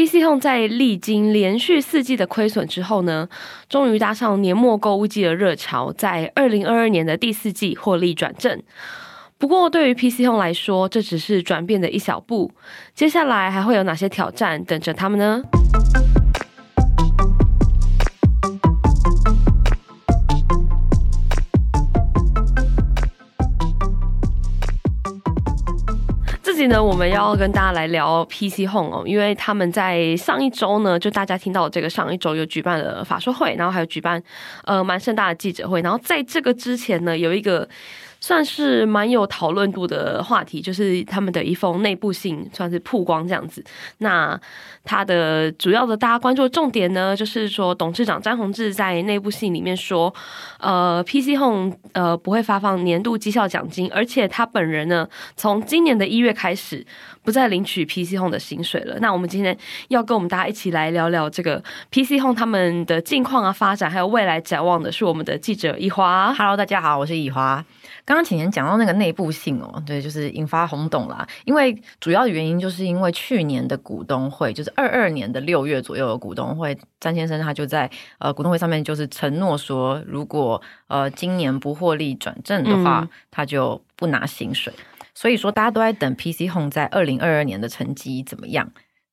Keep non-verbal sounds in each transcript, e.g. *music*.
PC Home 在历经连续四季的亏损之后呢，终于搭上年末购物季的热潮，在二零二二年的第四季获利转正。不过，对于 PC Home 来说，这只是转变的一小步，接下来还会有哪些挑战等着他们呢？呢，我们要跟大家来聊 PC Home 哦，因为他们在上一周呢，就大家听到这个上一周有举办了法说会，然后还有举办呃蛮盛大的记者会，然后在这个之前呢，有一个。算是蛮有讨论度的话题，就是他们的一封内部信算是曝光这样子。那他的主要的大家关注的重点呢，就是说董事长詹宏志在内部信里面说，呃，PC Home 呃不会发放年度绩效奖金，而且他本人呢，从今年的一月开始不再领取 PC Home 的薪水了。那我们今天要跟我们大家一起来聊聊这个 PC Home 他们的近况啊、发展还有未来展望的，是我们的记者以华。Hello，大家好，我是以华。刚刚浅浅讲到那个内部性哦，对，就是引发轰动啦。因为主要的原因就是因为去年的股东会，就是二二年的六月左右的股东会，詹先生他就在呃股东会上面就是承诺说，如果呃今年不获利转正的话，嗯、他就不拿薪水。所以说大家都在等 PC Home 在二零二二年的成绩怎么样。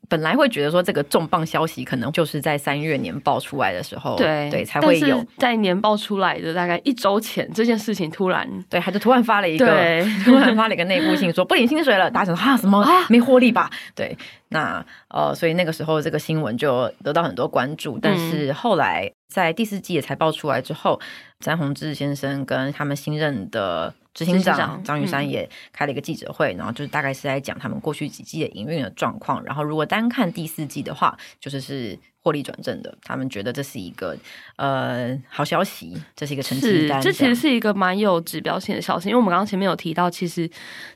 本来会觉得说这个重磅消息可能就是在三月年报出来的时候，对对才会有。在年报出来的大概一周前，这件事情突然对，他就突然发了一个，*laughs* 突然发了一个内部信说不领薪水了。大家想说哈什么没获利吧？对，那呃，所以那个时候这个新闻就得到很多关注。但是后来在第四季的财报出来之后，詹宏志先生跟他们新任的。执行长张雨山也开了一个记者会，嗯、然后就是大概是在讲他们过去几季的营运的状况。然后如果单看第四季的话，就是是。获利转正的，他们觉得这是一个呃好消息，这是一个成绩单。这其实是一个蛮有指标性的消息，因为我们刚刚前面有提到，其实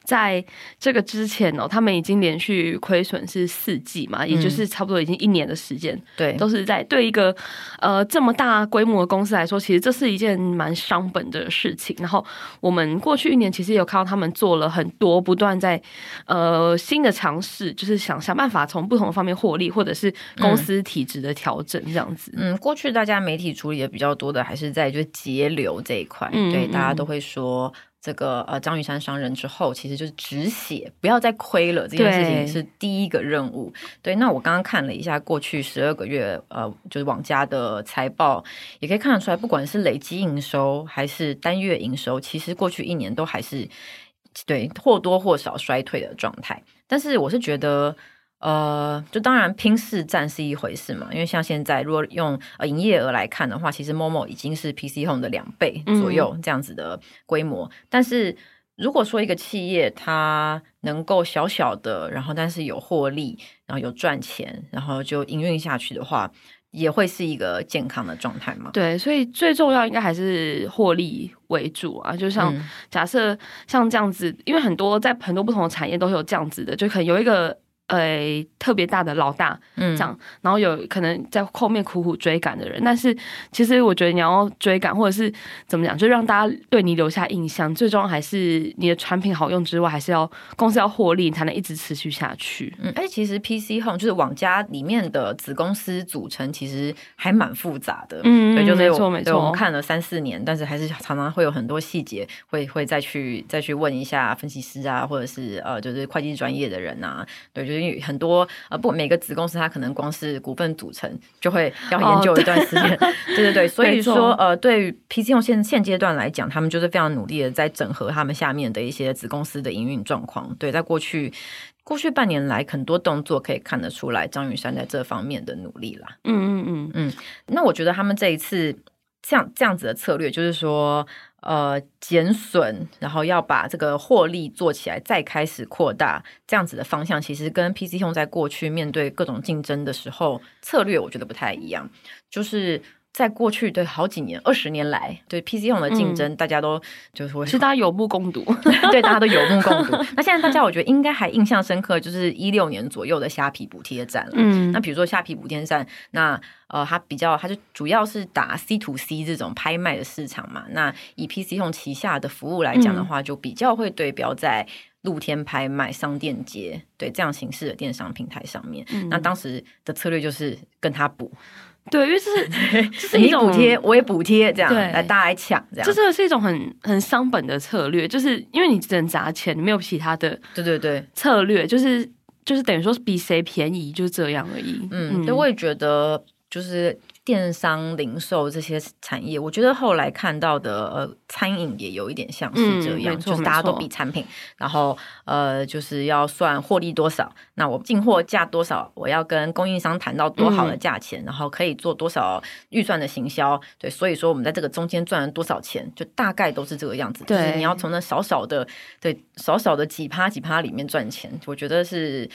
在这个之前哦，他们已经连续亏损是四季嘛，也就是差不多已经一年的时间，对、嗯，都是在对一个呃这么大规模的公司来说，其实这是一件蛮伤本的事情。然后我们过去一年其实有看到他们做了很多不断在呃新的尝试，就是想想办法从不同的方面获利，或者是公司体制。的调整这样子，嗯，过去大家媒体处理的比较多的还是在就节流这一块，嗯、对，大家都会说这个呃张雨山商人之后，其实就是止血，不要再亏了，这件事情是第一个任务。对，对，那我刚刚看了一下过去十二个月呃就是网家的财报，也可以看得出来，不管是累积营收还是单月营收，其实过去一年都还是对或多或少衰退的状态。但是我是觉得。呃，就当然拼市占是一回事嘛，因为像现在如果用呃营业额来看的话，其实 Momo 已经是 PC Home 的两倍左右这样子的规模。嗯、但是如果说一个企业它能够小小的，然后但是有获利，然后有赚钱，然后就营运下去的话，也会是一个健康的状态嘛。对，所以最重要应该还是获利为主啊。就像假设像这样子，因为很多在很多不同的产业都是有这样子的，就可能有一个。呃，特别大的老大，嗯，这样，然后有可能在后面苦苦追赶的人，但是其实我觉得你要追赶，或者是怎么讲，就让大家对你留下印象，最终还是你的产品好用之外，还是要公司要获利，你才能一直持续下去。嗯，而且其实 PC Home 就是网家里面的子公司组成，其实还蛮复杂的。嗯，对，就是没错没错，我们看了三四年，但是还是常常会有很多细节会会再去再去问一下分析师啊，或者是呃，就是会计专业的人啊，对，就是。很多呃，不，每个子公司它可能光是股份组成就会要研究一段时间，*laughs* 哦、对，对对对。所以说呃，对于 PC Home 现现阶段来讲，他们就是非常努力的在整合他们下面的一些子公司的营运状况。对，在过去过去半年来，很多动作可以看得出来张雨山在这方面的努力啦。嗯嗯嗯嗯。那我觉得他们这一次这样这样子的策略，就是说。呃，减损，然后要把这个获利做起来，再开始扩大，这样子的方向，其实跟 PC Home 在过去面对各种竞争的时候策略，我觉得不太一样，就是。在过去的好几年、二十年来，对 PC Home 的竞争，嗯、大家都就是会，其实大家有目共睹，*laughs* 对，大家都有目共睹。*laughs* 那现在大家我觉得应该还印象深刻，就是一六年左右的虾皮补贴战了。嗯，那比如说虾皮补贴战，那呃，它比较，它就主要是打 C to C 这种拍卖的市场嘛。那以 PC Home 旗下的服务来讲的话，就比较会对标在。露天拍卖、商店街，对这样形式的电商平台上面。嗯、那当时的策略就是跟他补，对，因为这是 *laughs* 这是一种补贴，我也补贴，这样来大家来抢，这样这真的是一种很很伤本的策略，就是因为你只能砸钱，你没有其他的，对对对，策略就是就是等于说是比谁便宜，就这样而已。嗯，所以我也觉得就是。电商零售这些产业，我觉得后来看到的呃，餐饮也有一点像是这样，嗯、就是大家都比产品，然后呃，就是要算获利多少，那我进货价多少，我要跟供应商谈到多好的价钱，嗯、然后可以做多少预算的行销，对，所以说我们在这个中间赚了多少钱，就大概都是这个样子。对，就是你要从那少少的，对，少少的几趴几趴里面赚钱，我觉得是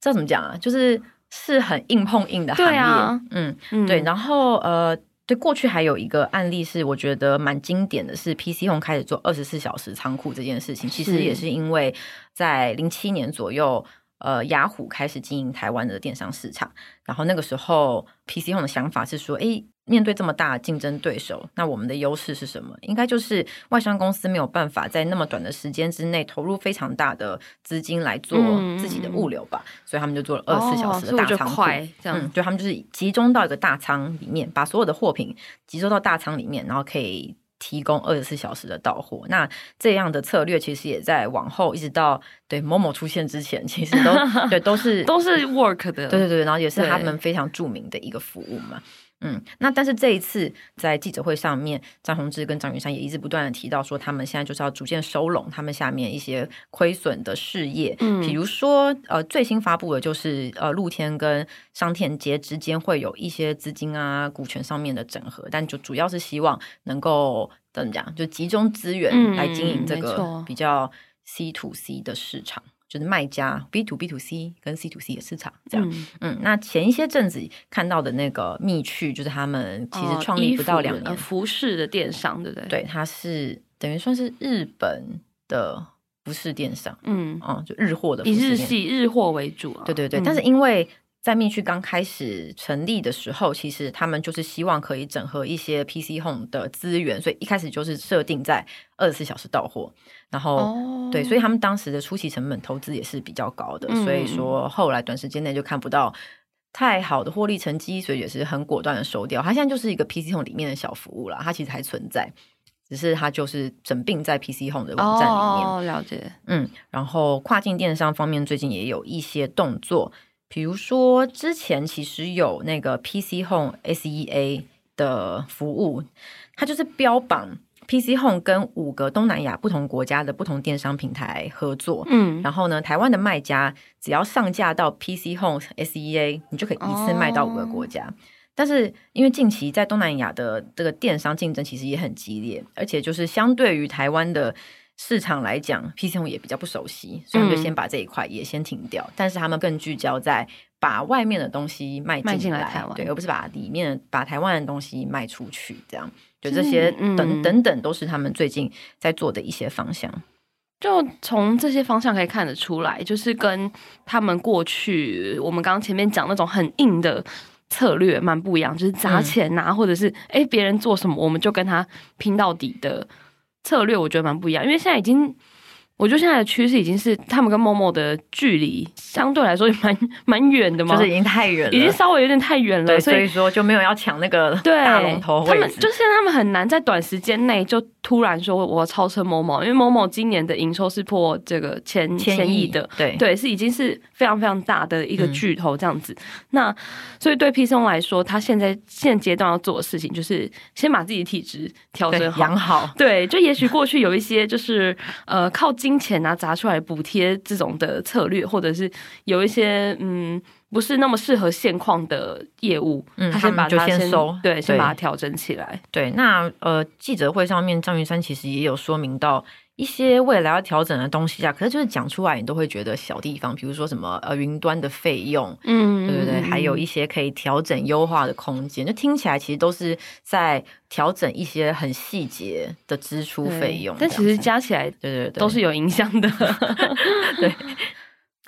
这怎么讲啊？就是。是很硬碰硬的行业，对啊、嗯，嗯。对，然后呃，对，过去还有一个案例是我觉得蛮经典的，是 PC Home 开始做二十四小时仓库这件事情，其实也是因为在零七年左右。呃，雅虎开始经营台湾的电商市场，然后那个时候，PC Home 的想法是说，诶，面对这么大的竞争对手，那我们的优势是什么？应该就是外商公司没有办法在那么短的时间之内投入非常大的资金来做自己的物流吧，嗯、所以他们就做了二十四小时的大仓库，哦、这样、嗯，就他们就是集中到一个大仓里面，把所有的货品集中到大仓里面，然后可以。提供二十四小时的到货，那这样的策略其实也在往后一直到对 Momo 出现之前，其实都对都是 *laughs* 都是 work 的，对对对，然后也是他们非常著名的一个服务嘛。嗯，那但是这一次在记者会上面，张宏志跟张云山也一直不断的提到说，他们现在就是要逐渐收拢他们下面一些亏损的事业，嗯，比如说呃最新发布的就是呃露天跟商田街之间会有一些资金啊股权上面的整合，但就主要是希望能够怎么讲，就集中资源来经营这个比较 C to C 的市场。就是卖家 B to B to C 跟 C to C 的市场这样，嗯，嗯，那前一些阵子看到的那个密趣，就是他们其实创立不到两年，哦、服饰的电商，对不对？对，它是等于算是日本的服饰电商，嗯，哦、嗯，就日货的，以日系日货为主，啊，对对对。嗯、但是因为在蜜趣刚开始成立的时候，其实他们就是希望可以整合一些 PC Home 的资源，所以一开始就是设定在二十四小时到货。然后、哦、对，所以他们当时的初期成本投资也是比较高的，嗯、所以说后来短时间内就看不到太好的获利成绩，所以也是很果断的收掉。它现在就是一个 PC Home 里面的小服务啦，它其实还存在，只是它就是整并在 PC Home 的网站里面。哦，了解。嗯，然后跨境电商方面最近也有一些动作，比如说之前其实有那个 PC Home SEA 的服务，它就是标榜。PC Home 跟五个东南亚不同国家的不同电商平台合作，嗯，然后呢，台湾的卖家只要上架到 PC Home SEA，你就可以一次卖到五个国家。哦、但是因为近期在东南亚的这个电商竞争其实也很激烈，而且就是相对于台湾的市场来讲，PC Home 也比较不熟悉，所以他们就先把这一块也先停掉。嗯、但是他们更聚焦在把外面的东西卖进来，对，而不是把里面把台湾的东西卖出去，这样。就这些等等等都是他们最近在做的一些方向。就从这些方向可以看得出来，就是跟他们过去我们刚刚前面讲那种很硬的策略蛮不一样，就是砸钱呐、啊，嗯、或者是哎别人做什么我们就跟他拼到底的策略，我觉得蛮不一样。因为现在已经。我觉得现在的趋势已经是他们跟 Momo 的距离相对来说也蛮 *laughs* 蛮远的嘛，就是已经太远了，已经稍微有点太远了，所以说就没有要抢那个大龙头。他们就现在他们很难在短时间内就突然说我要超车 Momo，因为 Momo 今年的营收是破这个千千亿的，对对，是已经是非常非常大的一个巨头这样子。嗯、那所以对 P 松来说，他现在现阶段要做的事情就是先把自己的体质调整好，养好。对，就也许过去有一些就是呃靠近。金钱啊砸出来补贴这种的策略，或者是有一些嗯不是那么适合现况的业务，嗯，他先把它先，收，对先把它调整起来。对，那呃记者会上面张云山其实也有说明到。一些未来要调整的东西啊，可是就是讲出来你都会觉得小地方，比如说什么呃云端的费用，嗯，对不对？还有一些可以调整优化的空间，就听起来其实都是在调整一些很细节的支出费用，但其实加起来，对对对，都是有影响的。*laughs* *laughs* 对。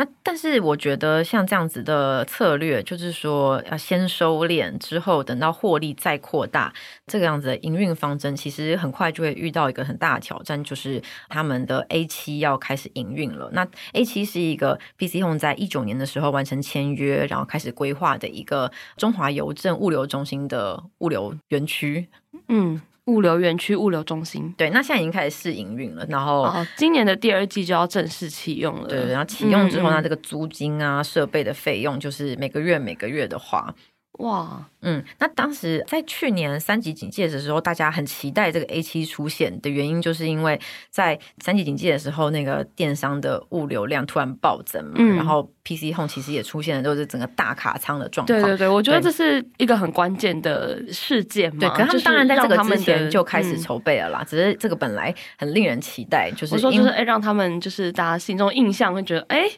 那但是我觉得像这样子的策略，就是说要先收敛，之后等到获利再扩大，这个样子的营运方针，其实很快就会遇到一个很大的挑战，就是他们的 A 七要开始营运了。那 A 七是一个 PC Home 在一九年的时候完成签约，然后开始规划的一个中华邮政物流中心的物流园区。嗯。物流园区、物流中心，对，那现在已经开始试营运了，然后、哦、今年的第二季就要正式启用了。对，然后启用之后，那这个租金啊、设备的费用，就是每个月每个月的花。哇，嗯，那当时在去年三级警戒的时候，大家很期待这个 A 七出现的原因，就是因为在三级警戒的时候，那个电商的物流量突然暴增嘛，嗯、然后 PC Home 其实也出现了就是整个大卡仓的状况。对对对，我觉得这是一个很关键的事件嘛。对，可是他们当然在这个之前就开始筹备了啦，嗯、只是这个本来很令人期待，就是我说就是哎，让他们就是大家心中印象会觉得哎。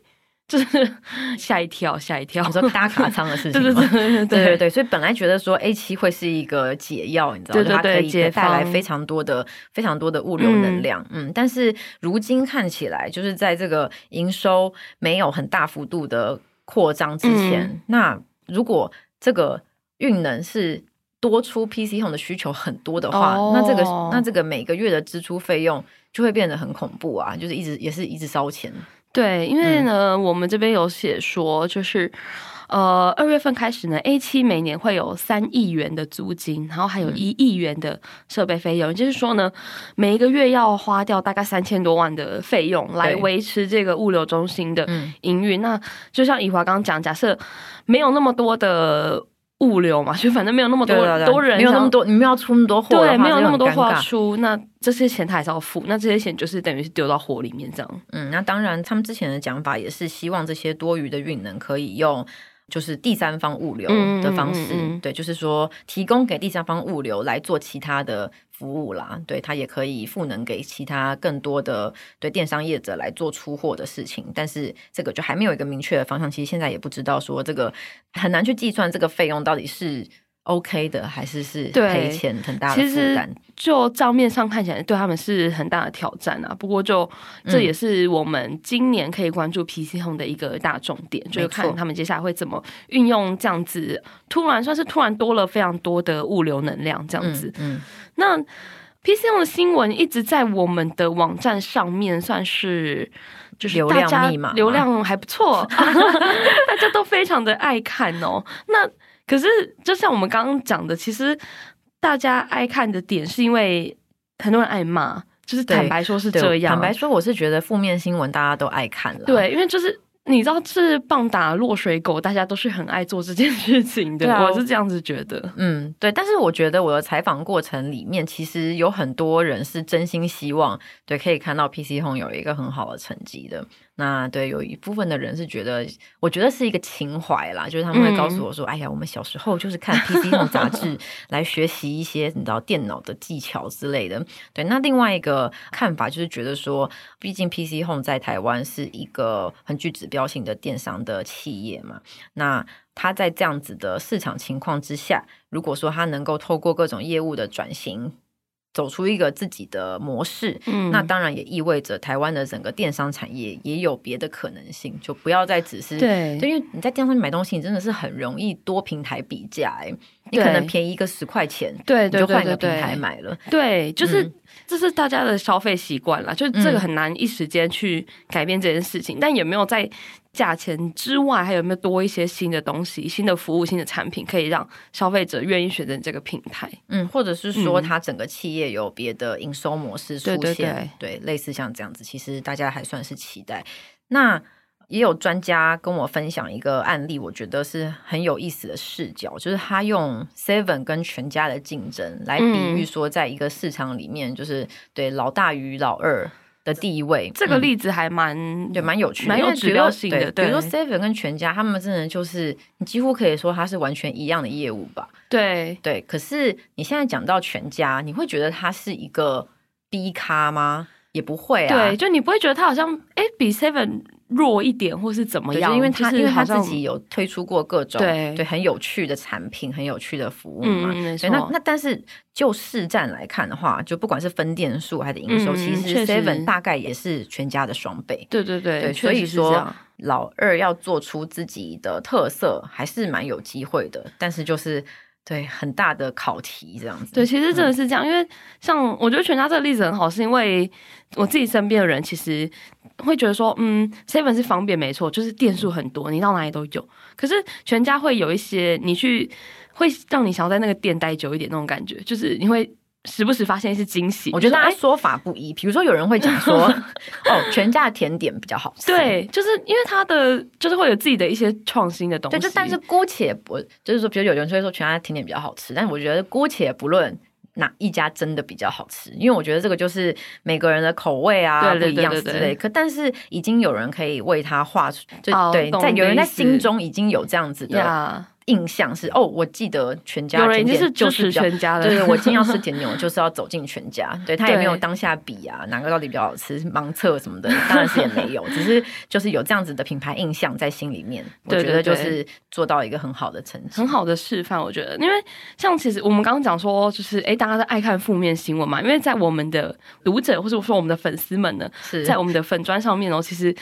就是 *laughs* 吓一跳，吓一跳。你说搭卡仓的事情 *laughs* 吗？对对对对对对。所以本来觉得说 A 七会是一个解药，你知道吗？对对对，它可以带来非常多的、非常多的物流能量。嗯，嗯，但是如今看起来，就是在这个营收没有很大幅度的扩张之前，嗯、那如果这个运能是多出 PC Home 的需求很多的话，哦、那这个那这个每个月的支出费用就会变得很恐怖啊！就是一直也是一直烧钱。对，因为呢，嗯、我们这边有写说，就是，呃，二月份开始呢，A 七每年会有三亿元的租金，然后还有一亿元的设备费用，也、嗯、就是说呢，每一个月要花掉大概三千多万的费用来维持这个物流中心的营运。嗯、那就像以华刚刚讲，假设没有那么多的。物流嘛，就反正没有那么多多人，没有那么多，你们要出那么多货，对，没有那么多货出，那这些钱他还是要付，那这些钱就是等于是丢到火里面这样。嗯，那当然，他们之前的讲法也是希望这些多余的运能可以用。就是第三方物流的方式，嗯嗯嗯、对，就是说提供给第三方物流来做其他的服务啦，对，它也可以赋能给其他更多的对电商业者来做出货的事情，但是这个就还没有一个明确的方向，其实现在也不知道说这个很难去计算这个费用到底是。OK 的，还是是赔钱很大的负担。其实就账面上看起来，对他们是很大的挑战啊。不过就这也是我们今年可以关注 PC Home 的一个大重点，嗯、就是看他们接下来会怎么运用这样子，突然算是突然多了非常多的物流能量这样子。嗯，嗯那 PC Home 的新闻一直在我们的网站上面，算是就是大家流量密码，流量还不错，*laughs* 大家都非常的爱看哦。那可是，就像我们刚刚讲的，其实大家爱看的点是因为很多人爱骂，就是坦白说是这样。坦白说，我是觉得负面新闻大家都爱看了。对，因为就是。你知道，是棒打落水狗，大家都是很爱做这件事情的。啊、我是这样子觉得。嗯，对。但是我觉得我的采访过程里面，其实有很多人是真心希望，对，可以看到 PC Home 有一个很好的成绩的。那对，有一部分的人是觉得，我觉得是一个情怀啦，就是他们会告诉我说：“嗯、哎呀，我们小时候就是看 PC Home 杂志 *laughs* 来学习一些你知道电脑的技巧之类的。”对。那另外一个看法就是觉得说，毕竟 PC Home 在台湾是一个很具指标性的电商的企业嘛，那他在这样子的市场情况之下，如果说他能够透过各种业务的转型，走出一个自己的模式，嗯，那当然也意味着台湾的整个电商产业也有别的可能性，就不要再只是对，因为你在电商买东西，你真的是很容易多平台比价，哎，你可能便宜一个十块钱，对，你就换一个平台买了，对，就是。这是大家的消费习惯了，就是这个很难一时间去改变这件事情，嗯、但有没有在价钱之外，还有没有多一些新的东西、新的服务、新的产品，可以让消费者愿意选择这个平台？嗯，或者是说，它整个企业有别的营收模式出现，对，对，对，对，类似像这样子，其实大家还算是期待。那。也有专家跟我分享一个案例，我觉得是很有意思的视角，就是他用 Seven 跟全家的竞争来比喻说，在一个市场里面，就是对老大与老二的地位。这个例子还蛮对，蛮有趣的，蛮有指标性的。比如说 Seven 跟全家，他们真的就是你几乎可以说它是完全一样的业务吧？对对。可是你现在讲到全家，你会觉得它是一个 B 咖吗？也不会啊。对，就你不会觉得它好像哎比 Seven。弱一点，或是怎么样？因为他、就是、因为他自己有推出过各种对对很有趣的产品，很有趣的服务嘛。嗯，对，那那但是就市占来看的话，就不管是分店数还是营收，嗯、其实 Seven 大概也是全家的双倍。对对对，对，所以说老二要做出自己的特色，还是蛮有机会的。但是就是。对，很大的考题这样子。对，其实真的是这样，嗯、因为像我觉得全家这个例子很好，是因为我自己身边的人其实会觉得说，嗯，seven 是方便没错，就是店数很多，你到哪里都有。可是全家会有一些你去会让你想要在那个店待久一点那种感觉，就是你会。时不时发现一些惊喜，我觉得大家说法不一。比如说，有人会讲说，*laughs* 哦，全家的甜点比较好吃。对，就是因为它的就是会有自己的一些创新的东西。对，就但是姑且不，就是说，比如有人就会说全家甜点比较好吃，但是我觉得姑且不论哪一家真的比较好吃，因为我觉得这个就是每个人的口味啊不一样之类。可但是已经有人可以为他画出，就对，在有人在心中已经有这样子的。印象是哦，我记得全家甜点就是全家的，对，我今天要吃 *laughs* 甜点，我就是要走进全家。对，他也没有当下比啊，哪个到底比较好吃，盲测什么的，*laughs* 当然是也没有，只是就是有这样子的品牌印象在心里面。我觉得就是做到一个很好的成绩，很好的示范。我觉得，因为像其实我们刚刚讲说，就是哎，大家都爱看负面新闻嘛，因为在我们的读者或者说我们的粉丝们呢，是在我们的粉砖上面哦，其实。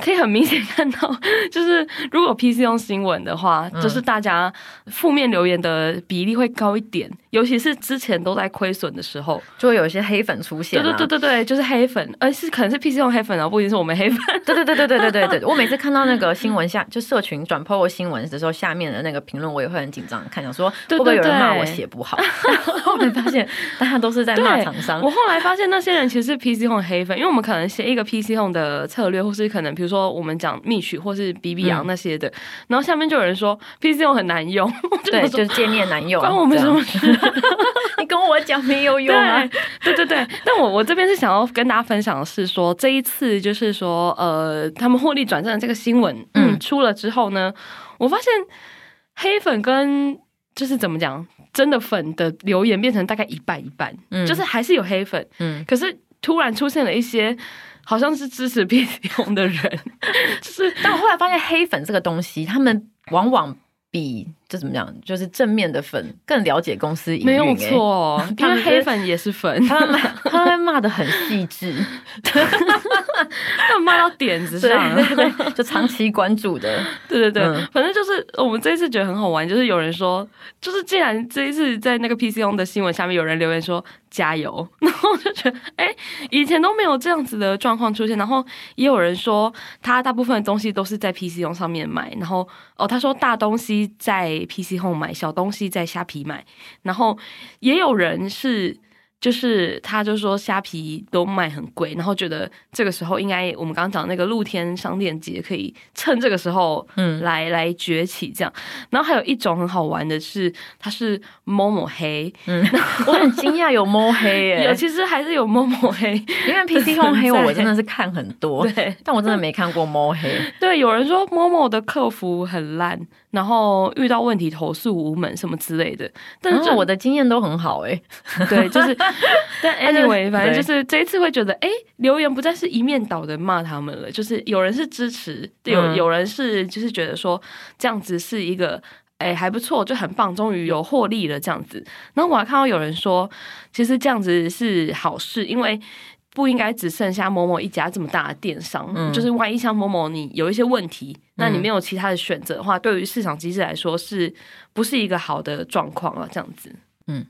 可以很明显看到，*laughs* 就是如果 PC 用新闻的话，嗯、就是大家负面留言的比例会高一点，尤其是之前都在亏损的时候，就会有一些黑粉出现。对对对对对，就是黑粉，而是可能是 PC 用黑粉啊，不一定是我们黑粉。对对对对对对对对，*laughs* 我每次看到那个新闻下，就社群转 po 新闻的时候，下面的那个评论，我也会很紧张，看想说会不会有人骂我写不好。*laughs* 后来发现大家都是在骂厂商。我后来发现那些人其实是 PC 用黑粉，因为我们可能写一个 PC 用的策略，或是可能。比如说，我们讲蜜曲或是比比羊那些的，嗯、然后下面就有人说 PC 用很难用，对，就是界面难用，关我们什么 *laughs* 事？*laughs* 你跟我讲没有用啊？对对对，但我我这边是想要跟大家分享的是说，这一次就是说，呃，他们获利转正的这个新闻，嗯，嗯，出了之后呢，我发现黑粉跟就是怎么讲，真的粉的留言变成大概一半一半，嗯，就是还是有黑粉，嗯，可是突然出现了一些。好像是支持 *laughs* ps 用的人，*laughs* 就是，但我后来发现黑粉这个东西，他们往往比。就怎么讲？就是正面的粉更了解公司营运、欸，没有错。*laughs* 因为黑粉也是粉，他们他们骂的很细致，*laughs* 他们骂到点子上，对对对，就长期关注的。*laughs* 对对对，嗯、反正就是我们这一次觉得很好玩，就是有人说，就是既然这一次在那个 PC Home 的新闻下面有人留言说加油，然后我就觉得，哎、欸，以前都没有这样子的状况出现。然后也有人说，他大部分的东西都是在 PC Home 上面买，然后哦，他说大东西在。PC Home 买小东西在虾皮买，然后也有人是。就是他就说虾皮都卖很贵，然后觉得这个时候应该我们刚刚讲那个露天商店节可以趁这个时候嗯。来来崛起这样，然后还有一种很好玩的是它是 Momo 黑，嗯，*laughs* 我很惊讶有 Momo 黑 *laughs* 耶，有其实还是有 Momo 黑，因为 PC Home 黑我真的是看很多，对，但我真的没看过 Momo 黑，对，有人说 Momo 的客服很烂，然后遇到问题投诉无门什么之类的，但是我的经验都很好哎，*laughs* 对，就是。*laughs* 但 anyway，反正就是这一次会觉得，哎、欸，留言不再是一面倒的骂他们了，就是有人是支持，有有人是就是觉得说这样子是一个，哎、欸，还不错，就很棒，终于有获利了这样子。然后我还看到有人说，其实这样子是好事，因为不应该只剩下某某一家这么大的电商，嗯、就是万一像某某你有一些问题，那你没有其他的选择的话，对于市场机制来说是不是一个好的状况啊？这样子，嗯。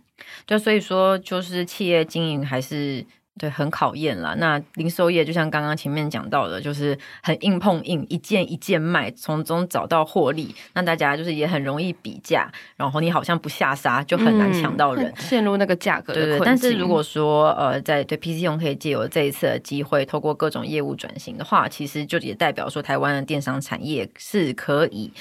就所以说，就是企业经营还是对很考验啦。那零售业就像刚刚前面讲到的，就是很硬碰硬，一件一件卖，从中找到获利。那大家就是也很容易比价，然后你好像不下杀，就很难抢到人，嗯、陷入那个价格的困境。对，但是如果说呃，在对 PC Home 可以借由这一次的机会，透过各种业务转型的话，其实就也代表说，台湾的电商产业是可以。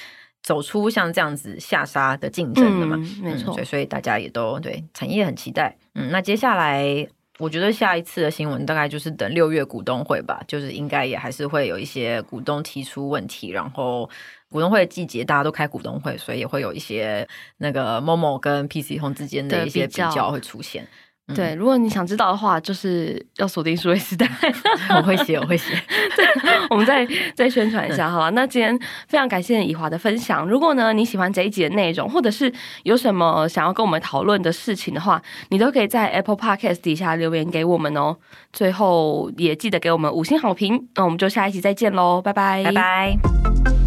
走出像这样子下杀的竞争的嘛，嗯、没错、嗯，所以大家也都对产业很期待。嗯，那接下来我觉得下一次的新闻大概就是等六月股东会吧，就是应该也还是会有一些股东提出问题，然后股东会的季节大家都开股东会，所以也会有一些那个 Momo 跟 PC Home 之间的一些比较会出现。对，如果你想知道的话，就是要锁定数位时代。*laughs* 我会写，我会写。*laughs* 对，我们再再宣传一下，好了。那今天非常感谢以华的分享。如果呢你喜欢这一集的内容，或者是有什么想要跟我们讨论的事情的话，你都可以在 Apple Podcast 底下留言给我们哦。最后也记得给我们五星好评。那我们就下一集再见喽，拜拜，拜拜。